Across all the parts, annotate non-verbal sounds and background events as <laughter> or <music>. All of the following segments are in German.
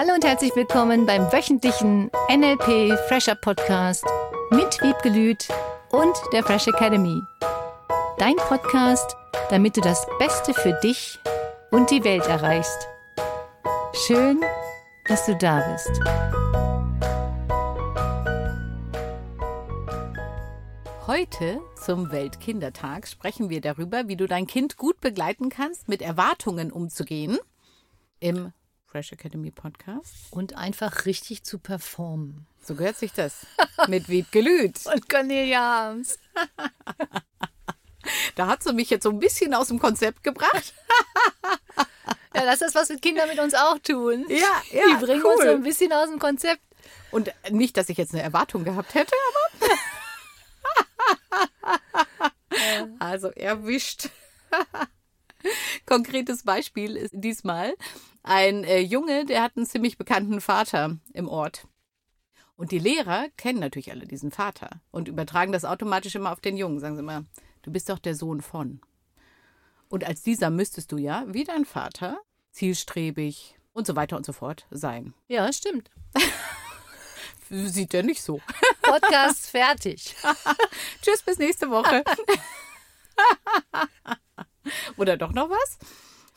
Hallo und herzlich willkommen beim wöchentlichen NLP Fresher Podcast mit Wiebke und der Fresh Academy. Dein Podcast, damit du das Beste für dich und die Welt erreichst. Schön, dass du da bist. Heute zum Weltkindertag sprechen wir darüber, wie du dein Kind gut begleiten kannst, mit Erwartungen umzugehen im Fresh Academy Podcast. Und einfach richtig zu performen. So gehört sich das. Mit Wiebke Lüth. <laughs> Und Cornelia Harms. <laughs> Da hat sie mich jetzt so ein bisschen aus dem Konzept gebracht. <laughs> Ja, das ist, was Kinder mit uns auch tun. Ja, ja. Die bringen cool. uns so ein bisschen aus dem Konzept. Und nicht, dass ich jetzt eine Erwartung gehabt hätte, aber. also erwischt. Konkretes Beispiel ist diesmal ein äh, Junge, der hat einen ziemlich bekannten Vater im Ort. Und die Lehrer kennen natürlich alle diesen Vater und übertragen das automatisch immer auf den Jungen. Sagen sie immer, du bist doch der Sohn von. Und als dieser müsstest du ja, wie dein Vater, zielstrebig und so weiter und so fort sein. Ja, stimmt. <laughs> Sieht er nicht so. <laughs> Podcast fertig. Tschüss, bis nächste Woche. <laughs> Oder doch noch was?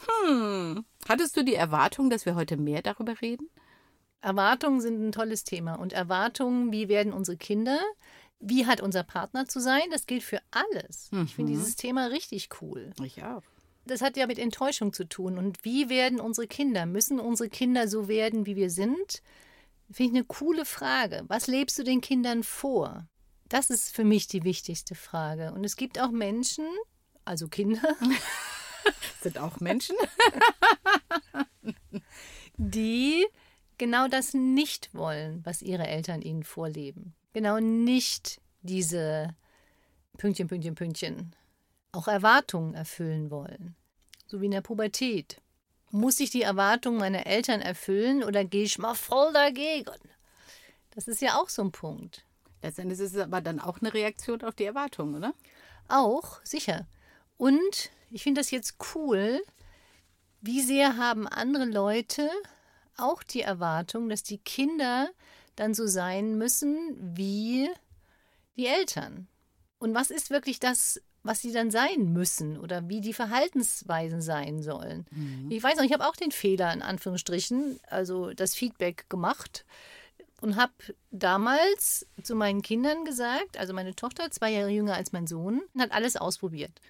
Hm. Hattest du die Erwartung, dass wir heute mehr darüber reden? Erwartungen sind ein tolles Thema. Und Erwartungen, wie werden unsere Kinder, wie hat unser Partner zu sein, das gilt für alles. Ich finde dieses Thema richtig cool. Ich auch. Das hat ja mit Enttäuschung zu tun. Und wie werden unsere Kinder? Müssen unsere Kinder so werden, wie wir sind? Finde ich eine coole Frage. Was lebst du den Kindern vor? Das ist für mich die wichtigste Frage. Und es gibt auch Menschen, also Kinder, <laughs> <laughs> Sind auch Menschen? <laughs> die genau das nicht wollen, was ihre Eltern ihnen vorleben. Genau nicht diese Pünktchen, Pünktchen, Pünktchen, auch Erwartungen erfüllen wollen. So wie in der Pubertät. Muss ich die Erwartungen meiner Eltern erfüllen oder gehe ich mal voll dagegen? Das ist ja auch so ein Punkt. Letztendlich ist es aber dann auch eine Reaktion auf die Erwartung, oder? Auch, sicher. Und ich finde das jetzt cool, wie sehr haben andere Leute auch die Erwartung, dass die Kinder dann so sein müssen wie die Eltern. Und was ist wirklich das, was sie dann sein müssen oder wie die Verhaltensweisen sein sollen? Ich weiß noch, ich habe auch den Fehler in Anführungsstrichen, also das Feedback gemacht und habe damals zu meinen Kindern gesagt, also meine Tochter, zwei Jahre jünger als mein Sohn, hat alles ausprobiert.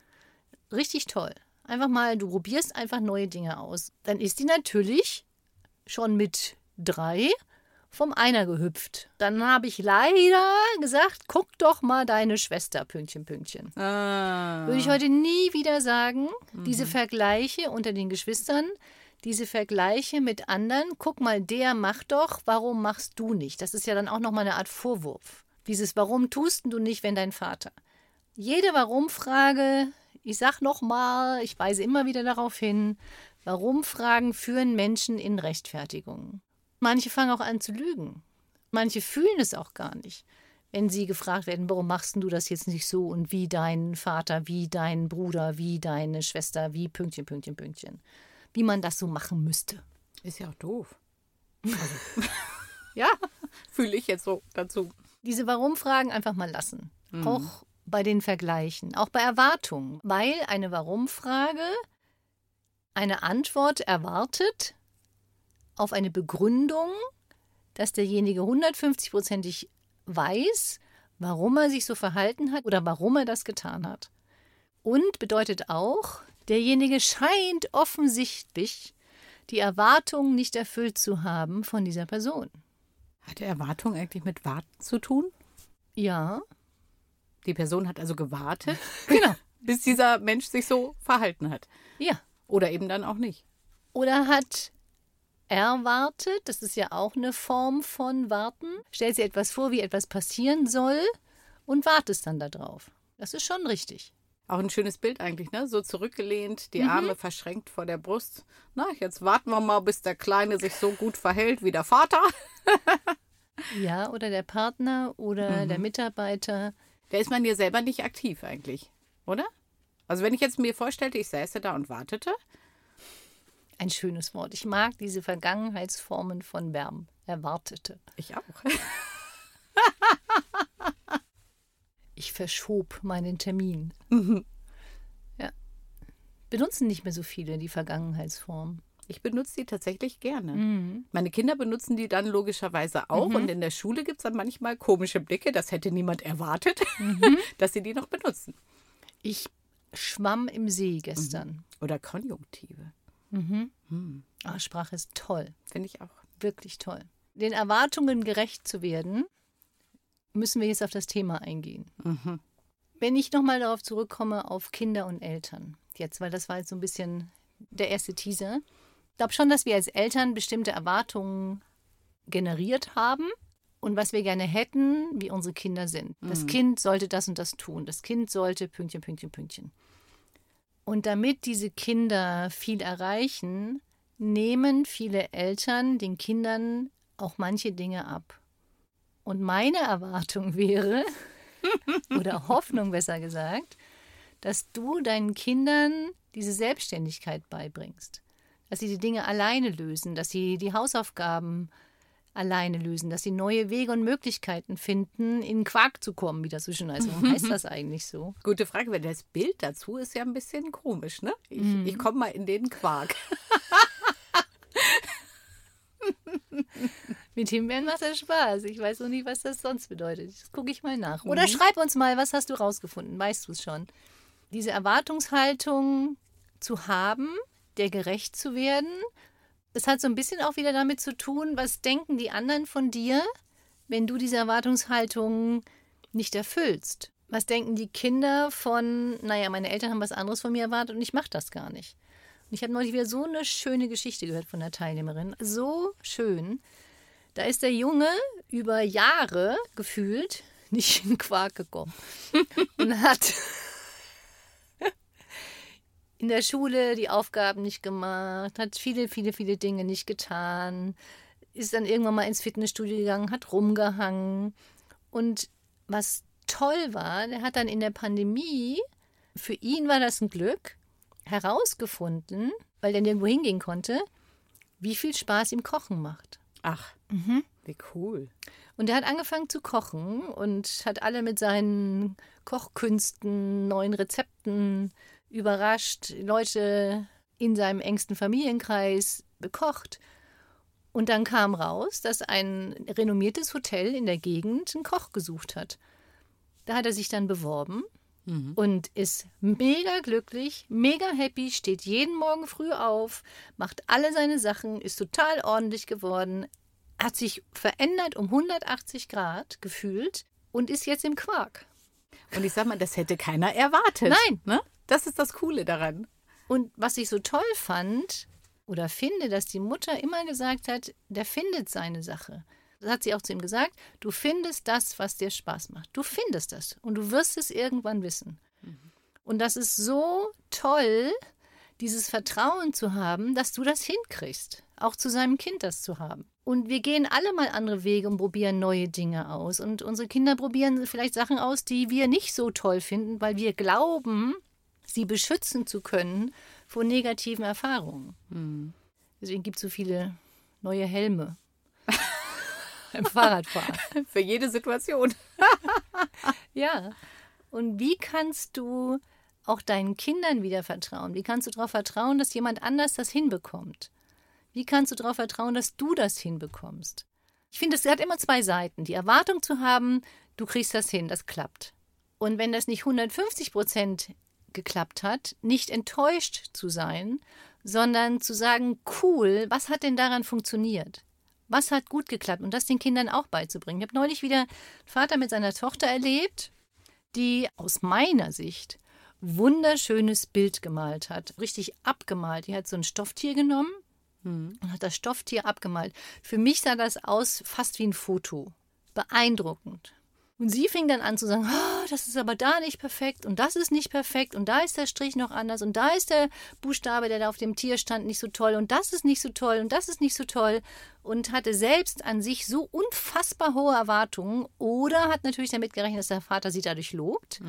Richtig toll. Einfach mal, du probierst einfach neue Dinge aus. Dann ist die natürlich schon mit drei vom Einer gehüpft. Dann habe ich leider gesagt, guck doch mal deine Schwester, Pünktchen, Pünktchen. Ah. Würde ich heute nie wieder sagen, diese Vergleiche unter den Geschwistern, diese Vergleiche mit anderen, guck mal, der macht doch, warum machst du nicht? Das ist ja dann auch nochmal eine Art Vorwurf. Dieses, warum tust du nicht, wenn dein Vater? Jede Warum-Frage, ich sag nochmal, ich weise immer wieder darauf hin, Warum-Fragen führen Menschen in Rechtfertigungen. Manche fangen auch an zu lügen. Manche fühlen es auch gar nicht. Wenn sie gefragt werden, warum machst du das jetzt nicht so und wie dein Vater, wie dein Bruder, wie deine Schwester, wie Pünktchen, Pünktchen, Pünktchen. Wie man das so machen müsste. Ist ja auch doof. Also, <laughs> ja, fühle ich jetzt so dazu. Diese Warum-Fragen einfach mal lassen. Auch bei den Vergleichen, auch bei Erwartungen. Weil eine Warum-Frage eine Antwort erwartet auf eine Begründung, dass derjenige 150-prozentig weiß, warum er sich so verhalten hat oder warum er das getan hat. Und bedeutet auch, derjenige scheint offensichtlich die Erwartungen nicht erfüllt zu haben von dieser Person. Hat die Erwartung eigentlich mit Warten zu tun? Ja, Die Person hat also gewartet, <laughs> genau. bis dieser Mensch sich so verhalten hat. Ja. Oder eben dann auch nicht. Oder hat erwartet, das ist ja auch eine Form von Warten, stellt sich etwas vor, wie etwas passieren soll und wartest dann darauf. Das ist schon richtig. Auch ein schönes Bild eigentlich, ne? So zurückgelehnt, die Arme verschränkt vor der Brust. Na, jetzt warten wir mal, bis der Kleine sich so gut verhält wie der Vater. <laughs> Ja, oder der Partner oder der Mitarbeiter. Da ist man ja selber nicht aktiv eigentlich, oder? Also wenn ich jetzt mir vorstellte, ich säße da und wartete. ein schönes Wort. Ich mag diese Vergangenheitsformen von Verben. Erwartete. Ich auch. <laughs> Ich verschob meinen Termin. Mhm. Ja. Benutzen nicht mehr so viele die Vergangenheitsform. Ich benutze die tatsächlich gerne. Mhm. Meine Kinder benutzen die dann logischerweise auch. Und in der Schule gibt es dann manchmal komische Blicke. Das hätte niemand erwartet, <laughs> dass sie die noch benutzen. Ich schwamm im See gestern. Oder Konjunktive. Ah, Sprache ist toll. Finde ich auch. Wirklich toll. Den Erwartungen gerecht zu werden, müssen wir jetzt auf das Thema eingehen. Wenn ich nochmal darauf zurückkomme, auf Kinder und Eltern, jetzt, weil das war jetzt so ein bisschen der erste Teaser. Ich glaube schon, dass wir als Eltern bestimmte Erwartungen generiert haben und was wir gerne hätten, wie unsere Kinder sind. Das Kind sollte das und das tun. Das Kind sollte Pünktchen, Pünktchen, Pünktchen. Und damit diese Kinder viel erreichen, nehmen viele Eltern den Kindern auch manche Dinge ab. Und meine <laughs> Erwartung wäre, <laughs> oder Hoffnung besser gesagt, dass du deinen Kindern diese Selbstständigkeit beibringst. Dass sie die Dinge alleine lösen, dass sie die Hausaufgaben alleine lösen, dass sie neue Wege und Möglichkeiten finden, in den Quark zu kommen, wie das so schön heißt. Warum heißt <laughs> das eigentlich so? Gute Frage, weil das Bild dazu ist ja ein bisschen komisch, ne? Ich, ich komme mal in den Quark. <laughs> Mit Himbeeren macht das Spaß. Ich weiß noch nicht, was das sonst bedeutet. Das gucke ich mal nach. Oder schreib uns mal, was hast du rausgefunden? Weißt du es schon? Diese Erwartungshaltung zu haben, der gerecht zu werden, das hat so ein bisschen auch wieder damit zu tun, was denken die anderen von dir, wenn du diese Erwartungshaltung nicht erfüllst. Was denken die Kinder von, naja, meine Eltern haben was anderes von mir erwartet und ich mache das gar nicht. Und ich habe neulich wieder so eine schöne Geschichte gehört von der Teilnehmerin. So schön. Da ist der Junge über Jahre gefühlt nicht in den Quark gekommen <laughs> und hat in der Schule die Aufgaben nicht gemacht, hat viele, viele, viele Dinge nicht getan, ist dann irgendwann mal ins Fitnessstudio gegangen, hat rumgehangen. Und was toll war, der hat dann in der Pandemie, für ihn war das ein Glück, herausgefunden, weil der nirgendwo hingehen konnte, wie viel Spaß ihm Kochen macht. Ach, wie cool. Und er hat angefangen zu kochen und hat alle mit seinen Kochkünsten, neuen Rezepten überrascht, Leute in seinem engsten Familienkreis bekocht. Und dann kam raus, dass ein renommiertes Hotel in der Gegend einen Koch gesucht hat. Da hat er sich dann beworben und ist mega glücklich, mega happy, steht jeden Morgen früh auf, macht alle seine Sachen, ist total ordentlich geworden, hat sich verändert um 180 Grad gefühlt und ist jetzt im Quark. Und ich sag mal, das hätte keiner erwartet. Nein. Ne? Das ist das Coole daran. Und was ich so toll fand oder finde, dass die Mutter immer gesagt hat, der findet seine Sache. Das hat sie auch zu ihm gesagt, du findest das, was dir Spaß macht. Du findest das und du wirst es irgendwann wissen. Und das ist so toll, dieses Vertrauen zu haben, dass du das hinkriegst, auch zu seinem Kind das zu haben. Und wir gehen alle mal andere Wege und probieren neue Dinge aus. Und unsere Kinder probieren vielleicht Sachen aus, die wir nicht so toll finden, weil wir glauben, sie beschützen zu können vor negativen Erfahrungen. Deswegen gibt es so viele neue Helme <laughs> beim Fahrradfahren. Für jede Situation. <laughs> Ja. Und wie kannst du auch deinen Kindern wieder vertrauen? Wie kannst du darauf vertrauen, dass jemand anders das hinbekommt? Wie kannst du darauf vertrauen, dass du das hinbekommst? Ich finde, es hat immer zwei Seiten. Die Erwartung zu haben, du kriegst das hin, das klappt. Und wenn das nicht 150 Prozent geklappt hat, nicht enttäuscht zu sein, sondern zu sagen, cool, was hat denn daran funktioniert? Was hat gut geklappt? Und das den Kindern auch beizubringen. Ich habe neulich wieder einen Vater mit seiner Tochter erlebt, die aus meiner Sicht wunderschönes Bild gemalt hat. Richtig abgemalt. Die hat so ein Stofftier genommen und hat das Stofftier abgemalt. Für mich sah das aus fast wie ein Foto. Beeindruckend. Und sie fing dann an zu sagen, oh, das ist aber da nicht perfekt und das ist nicht perfekt und da ist der Strich noch anders und da ist der Buchstabe, der da auf dem Tier stand, nicht so toll und das ist nicht so toll und das ist nicht so toll und hatte selbst an sich so unfassbar hohe Erwartungen oder hat natürlich damit gerechnet, dass der Vater sie dadurch lobt.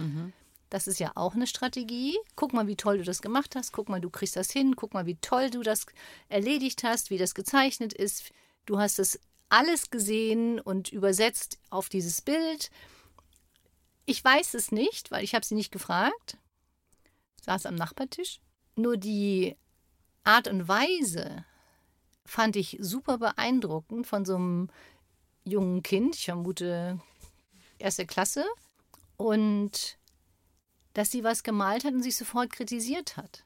Das ist ja auch eine Strategie. Guck mal, wie toll du das gemacht hast. Guck mal, du kriegst das hin. Guck mal, wie toll du das erledigt hast, wie das gezeichnet ist. Du hast es alles gesehen und übersetzt auf dieses Bild. Ich weiß es nicht, weil ich habe sie nicht gefragt. Saß am Nachbartisch. Nur die Art und Weise fand ich super beeindruckend von so einem jungen Kind, ich vermute erste Klasse, und dass sie was gemalt hat und sich sofort kritisiert hat.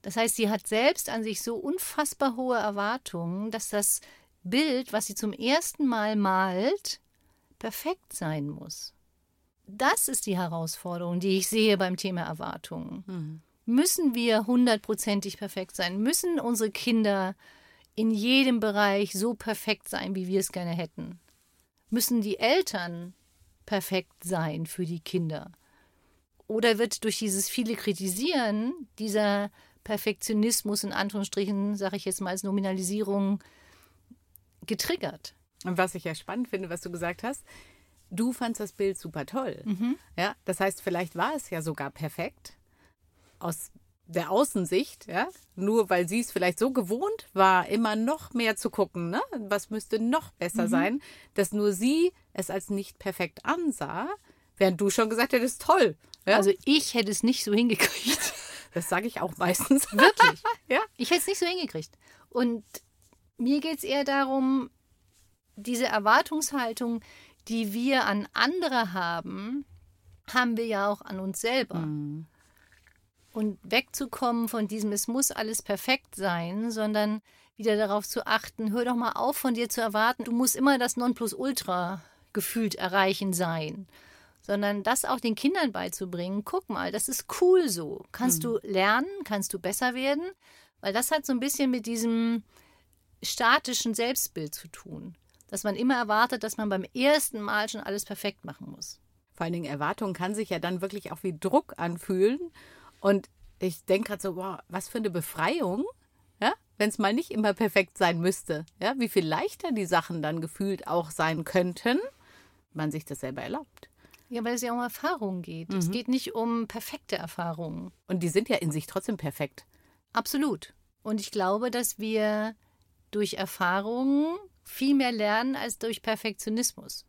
Das heißt, sie hat selbst an sich so unfassbar hohe Erwartungen, dass das Bild, was sie zum ersten Mal malt, perfekt sein muss. Das ist die Herausforderung, die ich sehe beim Thema Erwartungen. Mhm. Müssen wir hundertprozentig perfekt sein? Müssen unsere Kinder in jedem Bereich so perfekt sein, wie wir es gerne hätten? Müssen die Eltern perfekt sein für die Kinder? Oder wird durch dieses viele Kritisieren dieser Perfektionismus in Anführungsstrichen, sage ich jetzt mal als Nominalisierung, getriggert? Und was ich ja spannend finde, was du gesagt hast, du fandst das Bild super toll. Mhm. Ja, das heißt, vielleicht war es ja sogar perfekt aus der Außensicht, ja, nur weil sie es vielleicht so gewohnt war, immer noch mehr zu gucken, ne? Was müsste noch besser mhm. sein, dass nur sie es als nicht perfekt ansah, während du schon gesagt hättest, toll. Ja? Also ich hätte es nicht so hingekriegt. Das sage ich auch meistens. Wirklich? <laughs> ja. Ich hätte es nicht so hingekriegt. Und mir geht es eher darum, diese Erwartungshaltung, die wir an andere haben, haben wir ja auch an uns selber. Mhm. Und wegzukommen von diesem, es muss alles perfekt sein, sondern wieder darauf zu achten, hör doch mal auf, von dir zu erwarten, du musst immer das Nonplusultra gefühlt erreichen sein. Sondern das auch den Kindern beizubringen, guck mal, das ist cool so. Kannst mhm. du lernen, kannst du besser werden, weil das hat so ein bisschen mit diesem statischen Selbstbild zu tun. Dass man immer erwartet, dass man beim ersten Mal schon alles perfekt machen muss. Vor allen Dingen Erwartung kann sich ja dann wirklich auch wie Druck anfühlen. Und ich denke gerade so, wow, was für eine Befreiung, ja, wenn es mal nicht immer perfekt sein müsste. Ja, wie viel leichter die Sachen dann gefühlt auch sein könnten, man sich das selber erlaubt. Ja, weil es ja um Erfahrungen geht. Mhm. Es geht nicht um perfekte Erfahrungen. Und die sind ja in sich trotzdem perfekt. Absolut. Und ich glaube, dass wir durch Erfahrungen viel mehr lernen als durch Perfektionismus.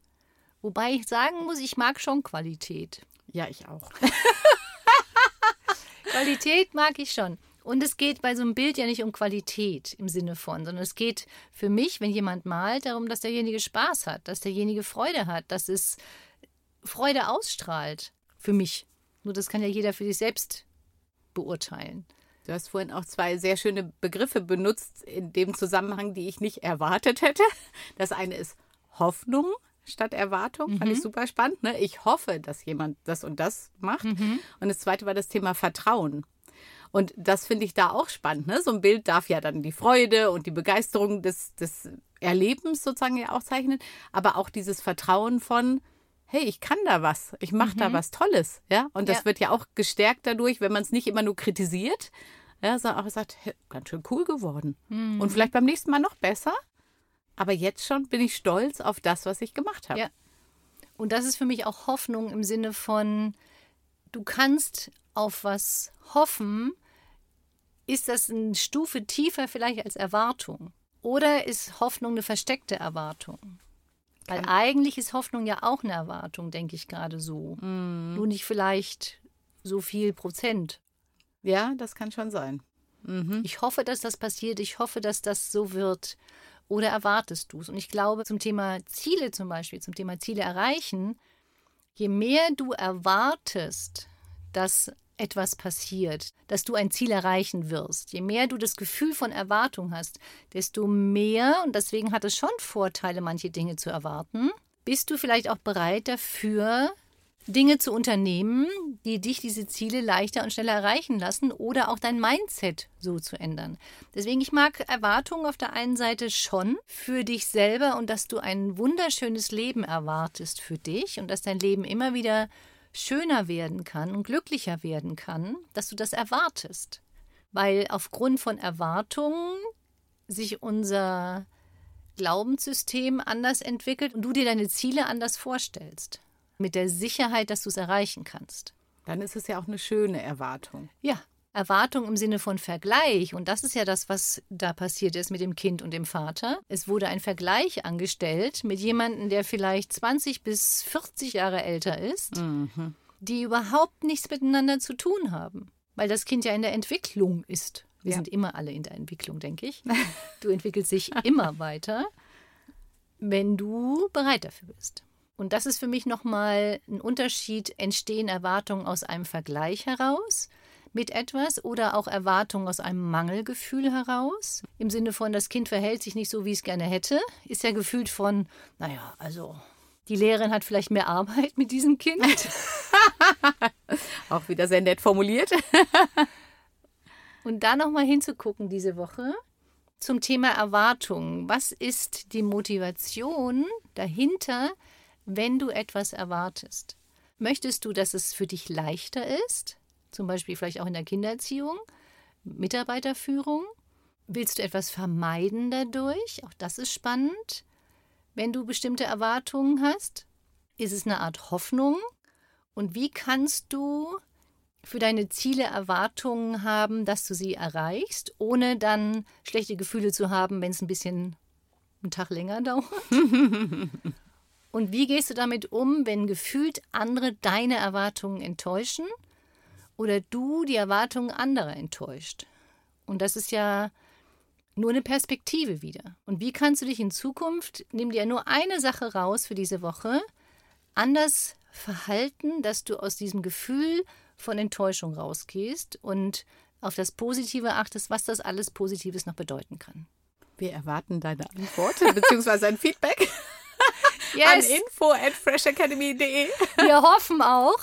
Wobei ich sagen muss, ich mag schon Qualität. Ja, ich auch. <laughs> Qualität mag ich schon. Und es geht bei so einem Bild ja nicht um Qualität im Sinne von, sondern es geht für mich, wenn jemand malt, darum, dass derjenige Spaß hat, dass derjenige Freude hat, dass es Freude ausstrahlt. Für mich. Nur das kann ja jeder für sich selbst beurteilen. Du hast vorhin auch zwei sehr schöne Begriffe benutzt in dem Zusammenhang, die ich nicht erwartet hätte. Das eine ist Hoffnung statt Erwartung. Mhm. Fand ich mhm. super spannend. Ne? Ich hoffe, dass jemand das und das macht. Mhm. Und das zweite war das Thema Vertrauen. Und das finde ich da auch spannend. Ne? So ein Bild darf ja dann die Freude und die Begeisterung des, des Erlebens sozusagen ja auch zeichnen, aber auch dieses Vertrauen von, hey, ich kann da was, ich mache mhm. da was Tolles. Ja? Und das ja. wird ja auch gestärkt dadurch, wenn man es nicht immer nur kritisiert, ja, sondern auch sagt, hey, ganz schön cool geworden. Mhm. Und vielleicht beim nächsten Mal noch besser. Aber jetzt schon bin ich stolz auf das, was ich gemacht habe. Ja. Und das ist für mich auch Hoffnung im Sinne von, du kannst auf was hoffen. Ist das eine Stufe tiefer vielleicht als Erwartung? Oder ist Hoffnung eine versteckte Erwartung? Weil Kann. eigentlich ist Hoffnung ja auch eine Erwartung, denke ich gerade so. Mhm. Nur nicht vielleicht so viel Prozent. Ja, das kann schon sein. Mhm. Ich hoffe, dass das passiert. Ich hoffe, dass das so wird. Oder erwartest du es? Und ich glaube, zum Thema Ziele zum Beispiel, zum Thema Ziele erreichen, je mehr du erwartest, dass etwas passiert, dass du ein Ziel erreichen wirst, je mehr du das Gefühl von Erwartung hast, desto mehr, und deswegen hat es schon Vorteile, manche Dinge zu erwarten, bist du vielleicht auch bereit dafür, Dinge zu unternehmen, die dich diese Ziele leichter und schneller erreichen lassen oder auch dein Mindset so zu ändern. Deswegen, ich mag Erwartungen auf der einen Seite schon für dich selber und dass du ein wunderschönes Leben erwartest für dich und dass dein Leben immer wieder schöner werden kann und glücklicher werden kann, dass du das erwartest. Weil aufgrund von Erwartungen sich unser Glaubenssystem anders entwickelt und du dir deine Ziele anders vorstellst mit der Sicherheit, dass du es erreichen kannst. Dann ist es ja auch eine schöne Erwartung. Ja, Erwartung im Sinne von Vergleich. Und das ist ja das, was da passiert ist mit dem Kind und dem Vater. Es wurde ein Vergleich angestellt mit jemandem, der vielleicht 20 bis 40 Jahre älter ist, mhm. die überhaupt nichts miteinander zu tun haben, weil das Kind ja in der Entwicklung ist. Wir ja. sind immer alle in der Entwicklung, denke ich. <laughs> Du entwickelst dich immer weiter, wenn du bereit dafür bist. Und das ist für mich nochmal ein Unterschied, entstehen Erwartungen aus einem Vergleich heraus mit etwas oder auch Erwartungen aus einem Mangelgefühl heraus. Im Sinne von, das Kind verhält sich nicht so, wie es gerne hätte, ist ja gefühlt von, naja, also die Lehrerin hat vielleicht mehr Arbeit mit diesem Kind. <laughs> auch wieder sehr nett formuliert. <laughs> Und da nochmal hinzugucken diese Woche zum Thema Erwartungen. Was ist die Motivation dahinter, wenn du etwas erwartest? Möchtest du, dass es für dich leichter ist? Zum Beispiel vielleicht auch in der Kindererziehung, Mitarbeiterführung. Willst du etwas vermeiden dadurch? Auch das ist spannend. Wenn du bestimmte Erwartungen hast, ist es eine Art Hoffnung. Und wie kannst du für deine Ziele Erwartungen haben, dass du sie erreichst, ohne dann schlechte Gefühle zu haben, wenn es ein bisschen einen Tag länger dauert? <laughs> Und wie gehst du damit um, wenn gefühlt andere deine Erwartungen enttäuschen oder du die Erwartungen anderer enttäuscht. Und das ist ja nur eine Perspektive wieder. Und wie kannst du dich in Zukunft, nimm dir nur eine Sache raus für diese Woche, anders verhalten, dass du aus diesem Gefühl von Enttäuschung rausgehst und auf das Positive achtest, was das alles Positives noch bedeuten kann. Wir erwarten deine Antwort <laughs> bzw. ein Feedback <laughs> yes. an info at freshacademy.de. Wir hoffen auch,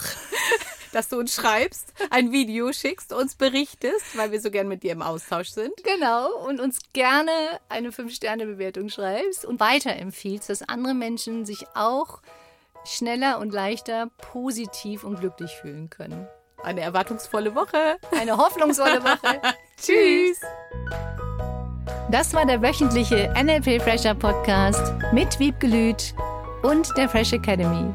dass du uns schreibst, ein Video schickst, uns berichtest, weil wir so gern mit dir im Austausch sind. Genau, und uns gerne eine 5-Sterne-Bewertung schreibst und weiterempfiehlst, dass andere Menschen sich auch schneller und leichter positiv und glücklich fühlen können. Eine erwartungsvolle Woche. Eine hoffnungsvolle Woche. <laughs> Tschüss. Das war der wöchentliche NLP Fresher Podcast mit Wiebgelüt und der Fresh Academy.